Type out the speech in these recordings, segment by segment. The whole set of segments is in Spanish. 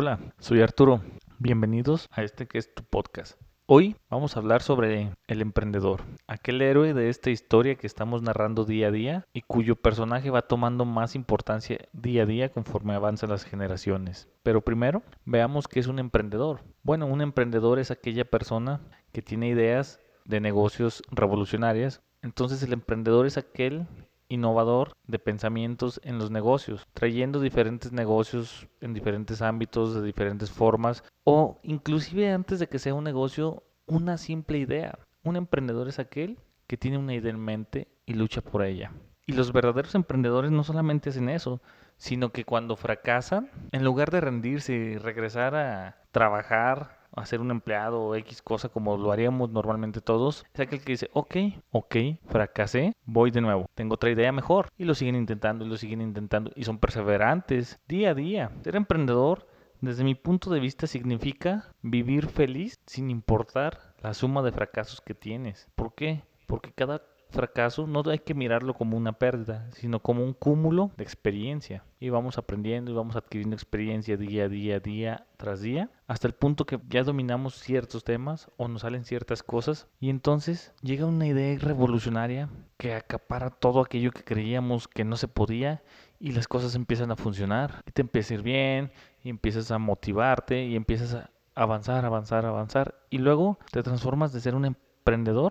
Hola, soy Arturo. Bienvenidos a este que es tu podcast. Hoy vamos a hablar sobre el emprendedor, aquel héroe de esta historia que estamos narrando día a día y cuyo personaje va tomando más importancia día a día conforme avanzan las generaciones. Pero primero, veamos qué es un emprendedor. Bueno, un emprendedor es aquella persona que tiene ideas de negocios revolucionarias. Entonces el emprendedor es aquel innovador de pensamientos en los negocios, trayendo diferentes negocios en diferentes ámbitos, de diferentes formas, o inclusive antes de que sea un negocio, una simple idea. Un emprendedor es aquel que tiene una idea en mente y lucha por ella. Y los verdaderos emprendedores no solamente hacen eso, sino que cuando fracasan, en lugar de rendirse y regresar a trabajar hacer un empleado o X cosa como lo haríamos normalmente todos, es aquel que dice, ok, ok, fracasé, voy de nuevo, tengo otra idea mejor. Y lo siguen intentando y lo siguen intentando y son perseverantes día a día. Ser emprendedor, desde mi punto de vista, significa vivir feliz sin importar la suma de fracasos que tienes. ¿Por qué? Porque cada fracaso no hay que mirarlo como una pérdida, sino como un cúmulo de experiencia. Y vamos aprendiendo y vamos adquiriendo experiencia día a día, día tras día, hasta el punto que ya dominamos ciertos temas o nos salen ciertas cosas. Y entonces llega una idea revolucionaria que acapara todo aquello que creíamos que no se podía y las cosas empiezan a funcionar. Y te empieza a ir bien y empiezas a motivarte y empiezas a avanzar, avanzar, avanzar. Y luego te transformas de ser un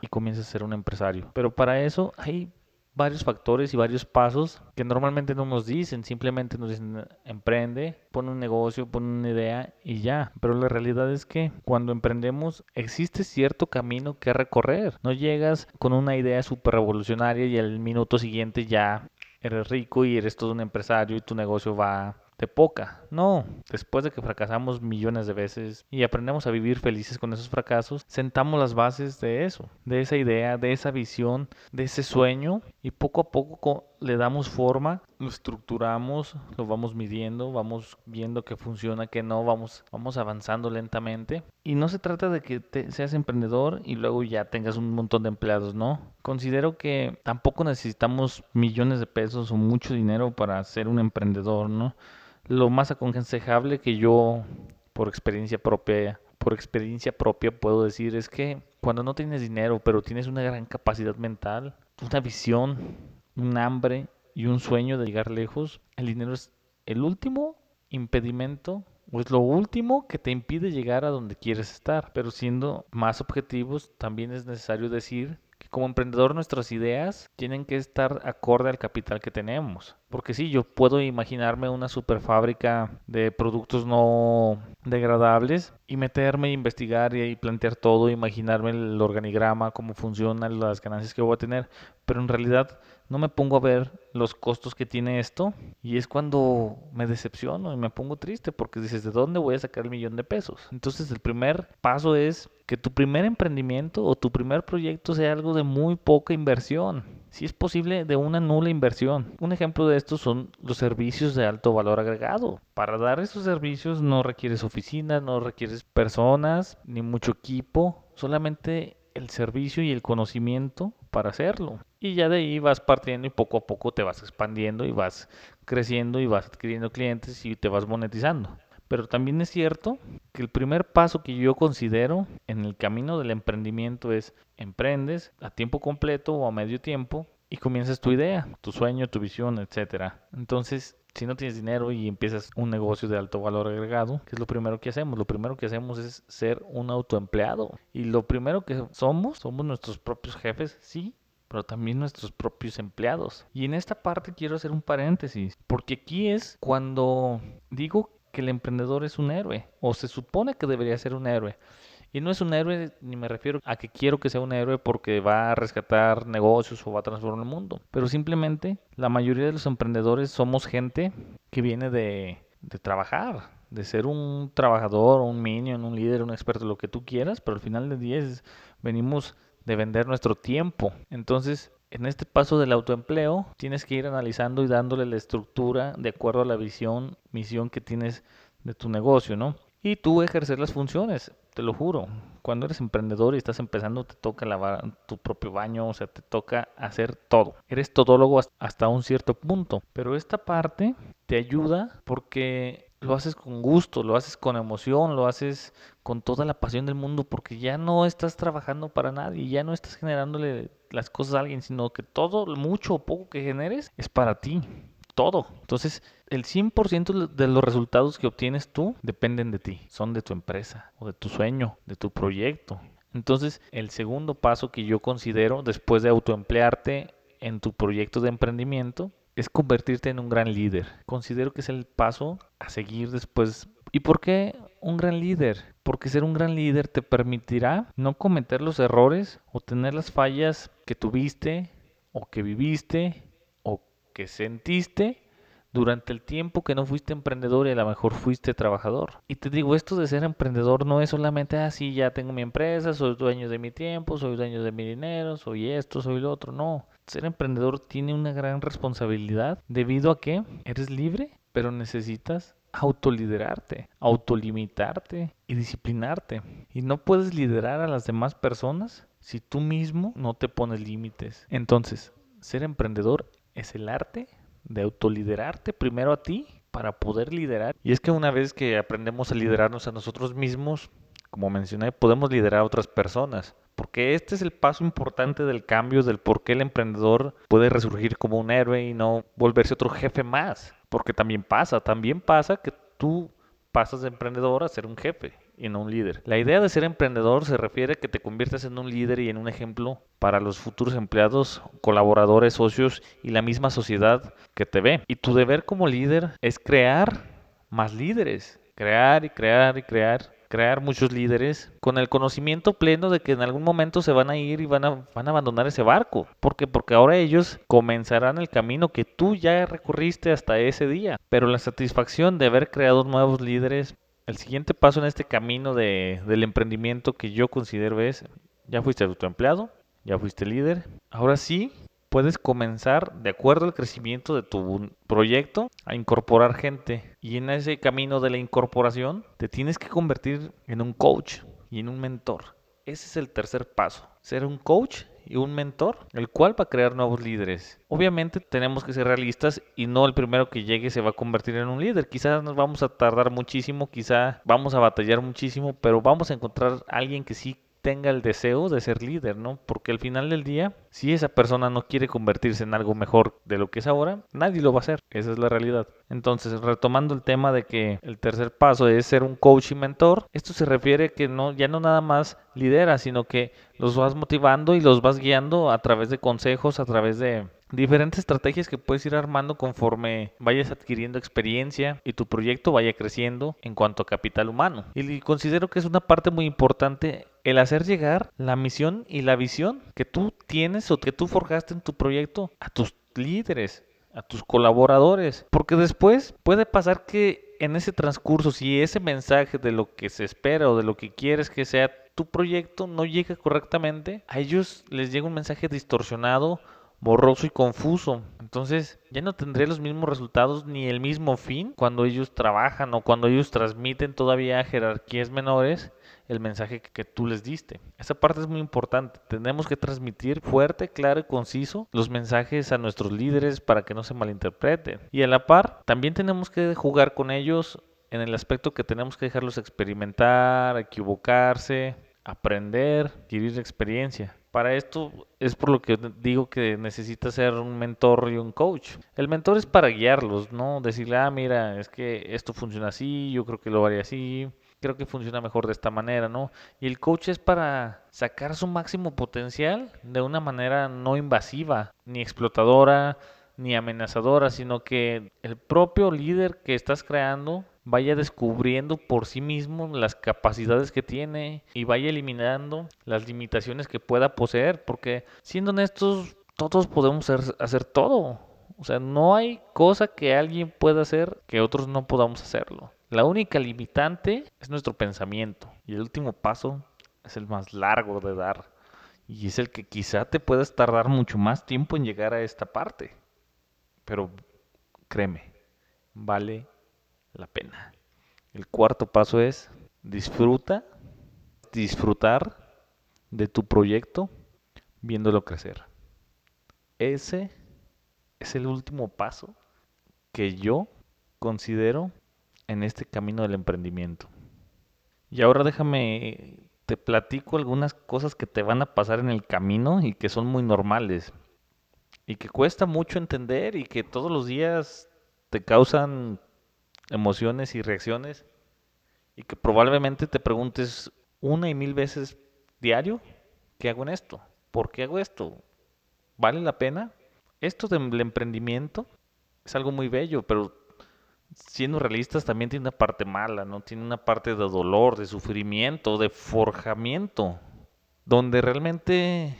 y comiences a ser un empresario. Pero para eso hay varios factores y varios pasos que normalmente no nos dicen, simplemente nos dicen emprende, pon un negocio, pon una idea y ya. Pero la realidad es que cuando emprendemos existe cierto camino que recorrer. No llegas con una idea súper revolucionaria y al minuto siguiente ya eres rico y eres todo un empresario y tu negocio va de poca. No, después de que fracasamos millones de veces y aprendemos a vivir felices con esos fracasos, sentamos las bases de eso, de esa idea, de esa visión, de ese sueño y poco a poco le damos forma, lo estructuramos, lo vamos midiendo, vamos viendo que funciona, que no, vamos, vamos avanzando lentamente. Y no se trata de que seas emprendedor y luego ya tengas un montón de empleados, no. Considero que tampoco necesitamos millones de pesos o mucho dinero para ser un emprendedor, ¿no? Lo más aconsejable que yo, por experiencia propia, por experiencia propia puedo decir es que cuando no tienes dinero, pero tienes una gran capacidad mental, una visión, un hambre y un sueño de llegar lejos, el dinero es el último impedimento o es lo último que te impide llegar a donde quieres estar. Pero siendo más objetivos, también es necesario decir como emprendedor nuestras ideas tienen que estar acorde al capital que tenemos. Porque sí, yo puedo imaginarme una super fábrica de productos no degradables y meterme a investigar y plantear todo, imaginarme el organigrama, cómo funcionan las ganancias que voy a tener. Pero en realidad no me pongo a ver los costos que tiene esto y es cuando me decepciono y me pongo triste porque dices, ¿de dónde voy a sacar el millón de pesos? Entonces el primer paso es que tu primer emprendimiento o tu primer proyecto sea algo de muy poca inversión. Si es posible, de una nula inversión. Un ejemplo de esto son los servicios de alto valor agregado. Para dar esos servicios no requieres oficinas, no requieres personas, ni mucho equipo, solamente el servicio y el conocimiento para hacerlo. Y ya de ahí vas partiendo y poco a poco te vas expandiendo y vas creciendo y vas adquiriendo clientes y te vas monetizando. Pero también es cierto que el primer paso que yo considero en el camino del emprendimiento es emprendes a tiempo completo o a medio tiempo y comienzas tu idea, tu sueño, tu visión, etcétera. Entonces, si no tienes dinero y empiezas un negocio de alto valor agregado, ¿qué es lo primero que hacemos? Lo primero que hacemos es ser un autoempleado. Y lo primero que somos, somos nuestros propios jefes, sí, pero también nuestros propios empleados. Y en esta parte quiero hacer un paréntesis, porque aquí es cuando digo que el emprendedor es un héroe, o se supone que debería ser un héroe. Y no es un héroe, ni me refiero a que quiero que sea un héroe porque va a rescatar negocios o va a transformar el mundo. Pero simplemente la mayoría de los emprendedores somos gente que viene de, de trabajar, de ser un trabajador, un minion, un líder, un experto, lo que tú quieras, pero al final del día venimos de vender nuestro tiempo. Entonces, en este paso del autoempleo, tienes que ir analizando y dándole la estructura de acuerdo a la visión, misión que tienes de tu negocio, ¿no? Y tú ejercer las funciones te lo juro. Cuando eres emprendedor y estás empezando, te toca lavar tu propio baño, o sea, te toca hacer todo. Eres todólogo hasta un cierto punto. Pero esta parte te ayuda porque lo haces con gusto, lo haces con emoción, lo haces con toda la pasión del mundo, porque ya no estás trabajando para nadie, ya no estás generándole las cosas a alguien, sino que todo, mucho o poco que generes es para ti, todo. Entonces, el 100% de los resultados que obtienes tú dependen de ti, son de tu empresa o de tu sueño, de tu proyecto. Entonces, el segundo paso que yo considero después de autoemplearte en tu proyecto de emprendimiento es convertirte en un gran líder. Considero que es el paso a seguir después. ¿Y por qué un gran líder? Porque ser un gran líder te permitirá no cometer los errores o tener las fallas que tuviste o que viviste o que sentiste durante el tiempo que no fuiste emprendedor y a lo mejor fuiste trabajador. Y te digo, esto de ser emprendedor no es solamente así, ah, ya tengo mi empresa, soy dueño de mi tiempo, soy dueño de mi dinero, soy esto, soy lo otro. No, ser emprendedor tiene una gran responsabilidad debido a que eres libre, pero necesitas autoliderarte, autolimitarte y disciplinarte. Y no puedes liderar a las demás personas si tú mismo no te pones límites. Entonces, ser emprendedor es el arte de autoliderarte primero a ti para poder liderar. Y es que una vez que aprendemos a liderarnos a nosotros mismos, como mencioné, podemos liderar a otras personas. Porque este es el paso importante del cambio, del por qué el emprendedor puede resurgir como un héroe y no volverse otro jefe más. Porque también pasa, también pasa que tú pasas de emprendedor a ser un jefe y no un líder. La idea de ser emprendedor se refiere a que te conviertas en un líder y en un ejemplo para los futuros empleados, colaboradores, socios y la misma sociedad que te ve. Y tu deber como líder es crear más líderes, crear y crear y crear crear muchos líderes con el conocimiento pleno de que en algún momento se van a ir y van a, van a abandonar ese barco. ¿Por qué? Porque ahora ellos comenzarán el camino que tú ya recorriste hasta ese día. Pero la satisfacción de haber creado nuevos líderes, el siguiente paso en este camino de, del emprendimiento que yo considero es, ya fuiste autoempleado, ya fuiste líder, ahora sí puedes comenzar, de acuerdo al crecimiento de tu proyecto, a incorporar gente. Y en ese camino de la incorporación, te tienes que convertir en un coach y en un mentor. Ese es el tercer paso, ser un coach y un mentor, el cual va a crear nuevos líderes. Obviamente tenemos que ser realistas y no el primero que llegue se va a convertir en un líder. Quizás nos vamos a tardar muchísimo, quizás vamos a batallar muchísimo, pero vamos a encontrar alguien que sí tenga el deseo de ser líder, ¿no? Porque al final del día, si esa persona no quiere convertirse en algo mejor de lo que es ahora, nadie lo va a hacer. Esa es la realidad. Entonces, retomando el tema de que el tercer paso es ser un coach y mentor, esto se refiere que no, ya no nada más lidera, sino que los vas motivando y los vas guiando a través de consejos, a través de diferentes estrategias que puedes ir armando conforme vayas adquiriendo experiencia y tu proyecto vaya creciendo en cuanto a capital humano. Y considero que es una parte muy importante el hacer llegar la misión y la visión que tú tienes o que tú forjaste en tu proyecto a tus líderes, a tus colaboradores. Porque después puede pasar que en ese transcurso, si ese mensaje de lo que se espera o de lo que quieres que sea tu proyecto no llega correctamente, a ellos les llega un mensaje distorsionado borroso y confuso. Entonces ya no tendré los mismos resultados ni el mismo fin cuando ellos trabajan o cuando ellos transmiten todavía a jerarquías menores el mensaje que tú les diste. Esa parte es muy importante. Tenemos que transmitir fuerte, claro y conciso los mensajes a nuestros líderes para que no se malinterpreten. Y a la par, también tenemos que jugar con ellos en el aspecto que tenemos que dejarlos experimentar, equivocarse, aprender, adquirir experiencia. Para esto es por lo que digo que necesita ser un mentor y un coach. El mentor es para guiarlos, ¿no? Decirle, ah, mira, es que esto funciona así, yo creo que lo haría así, creo que funciona mejor de esta manera, ¿no? Y el coach es para sacar su máximo potencial de una manera no invasiva, ni explotadora, ni amenazadora, sino que el propio líder que estás creando vaya descubriendo por sí mismo las capacidades que tiene y vaya eliminando las limitaciones que pueda poseer, porque siendo honestos, todos podemos hacer, todo. O sea, no hay cosa que alguien pueda hacer que otros no podamos hacerlo. La única limitante es nuestro pensamiento. Y el último paso es el más largo de dar. Y es el que quizá te puedas tardar mucho más tiempo en llegar a esta parte. Pero créeme, vale la pena. El cuarto paso es disfruta, disfrutar de tu proyecto viéndolo crecer. Ese es el último paso que yo considero en este camino del emprendimiento. Y ahora déjame, te platico algunas cosas que te van a pasar en el camino y que son muy normales. Y que cuesta mucho entender y que todos los días te causan emociones y reacciones. Y que probablemente te preguntes una y mil veces diario, ¿qué hago en esto? ¿Por qué hago esto? ¿Vale la pena? Esto del emprendimiento es algo muy bello, pero siendo realistas también tiene una parte mala, ¿no? Tiene una parte de dolor, de sufrimiento, de forjamiento, donde realmente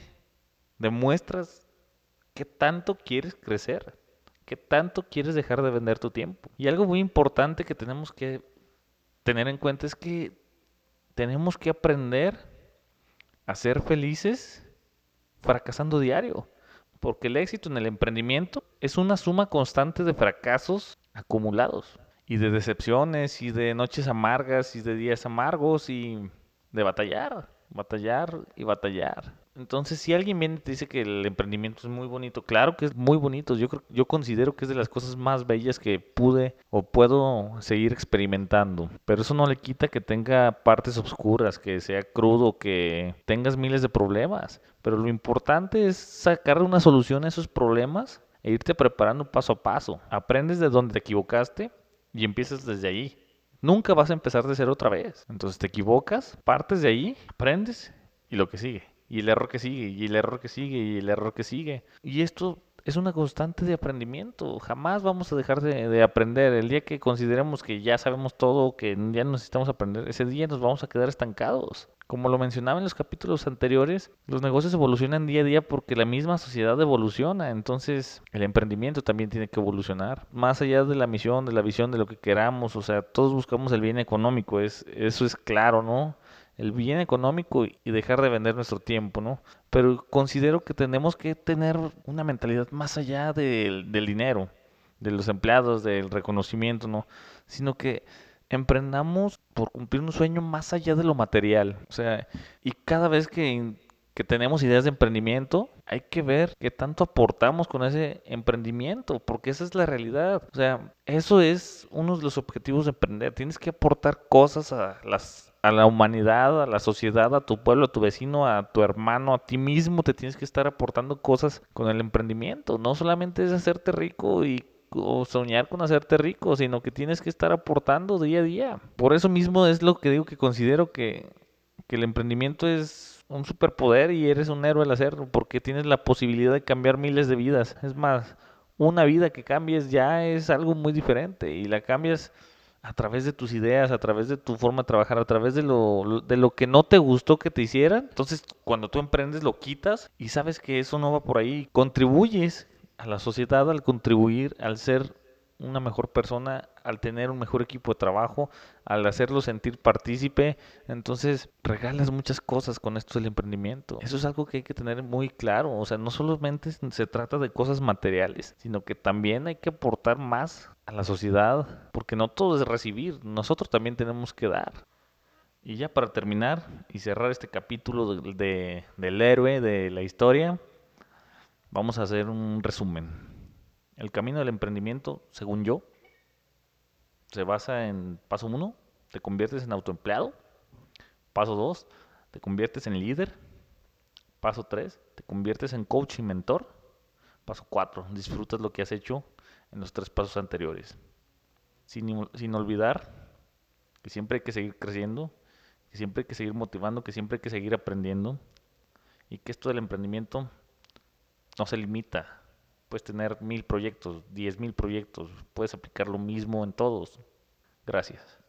demuestras qué tanto quieres crecer, qué tanto quieres dejar de vender tu tiempo. Y algo muy importante que tenemos que tener en cuenta es que tenemos que aprender a ser felices fracasando diario. Porque el éxito en el emprendimiento es una suma constante de fracasos acumulados y de decepciones y de noches amargas y de días amargos y de batallar, batallar y batallar. Entonces, si alguien viene y te dice que el emprendimiento es muy bonito, claro que es muy bonito. Yo creo, yo considero que es de las cosas más bellas que pude o puedo seguir experimentando. Pero eso no le quita que tenga partes oscuras, que sea crudo, que tengas miles de problemas. Pero lo importante es sacar una solución a esos problemas e irte preparando paso a paso. Aprendes de donde te equivocaste y empiezas desde ahí. Nunca vas a empezar de cero otra vez. Entonces te equivocas, partes de ahí, aprendes y lo que sigue y el error que sigue, y el error que sigue, y el error que sigue. Y esto es una constante de aprendimiento. Jamás vamos a dejar de, aprender. El día que consideremos que ya sabemos todo, que ya necesitamos aprender, ese día nos vamos a quedar estancados. Como lo mencionaba en los capítulos anteriores, los negocios evolucionan día a día porque la misma sociedad evoluciona. Entonces, el emprendimiento también tiene que evolucionar. Más allá de la misión, de la visión, de lo que queramos. O sea, todos buscamos el bien económico. Es, eso es claro, ¿no? El bien económico y dejar de vender nuestro tiempo, ¿no? Pero considero que tenemos que tener una mentalidad más allá del, dinero, de los empleados, del reconocimiento, ¿no? Sino que emprendamos por cumplir un sueño más allá de lo material. O sea, y cada vez que, que tenemos ideas de emprendimiento, hay que ver qué tanto aportamos con ese emprendimiento, porque esa es la realidad. O sea, eso es uno de los objetivos de emprender. Tienes que aportar cosas a las a la humanidad, a la sociedad, a tu pueblo, a tu vecino, a tu hermano, a ti mismo, te tienes que estar aportando cosas con el emprendimiento. No solamente es hacerte rico y o soñar con hacerte rico, sino que tienes que estar aportando día a día. Por eso mismo es lo que digo que considero que, el emprendimiento es un superpoder y eres un héroe al hacerlo, porque tienes la posibilidad de cambiar miles de vidas. Es más, una vida que cambies ya es algo muy diferente y la cambias a través de tus ideas, a través de tu forma de trabajar, a través de lo, de lo que no te gustó que te hicieran. Entonces, cuando tú emprendes, lo quitas y sabes que eso no va por ahí. Contribuyes a la sociedad al contribuir, al ser una mejor persona, al tener un mejor equipo de trabajo, al hacerlo sentir partícipe. Entonces, regalas muchas cosas con esto del emprendimiento. Eso es algo que hay que tener muy claro. O sea, no solamente se trata de cosas materiales, sino que también hay que aportar más a la sociedad, porque no todo es recibir, nosotros también tenemos que dar. Y ya para terminar y cerrar este capítulo de, del héroe de la historia, vamos a hacer un resumen. El camino del emprendimiento, según yo, se basa en paso 1, te conviertes en autoempleado. Paso 2, te conviertes en líder. Paso 3, te conviertes en coach y mentor. Paso 4, disfrutas lo que has hecho en los tres pasos anteriores. Sin, sin olvidar que siempre hay que seguir creciendo, que siempre hay que seguir motivando, que siempre hay que seguir aprendiendo y que esto del emprendimiento no se limita. Puedes tener mil proyectos, diez mil proyectos, puedes aplicar lo mismo en todos. Gracias.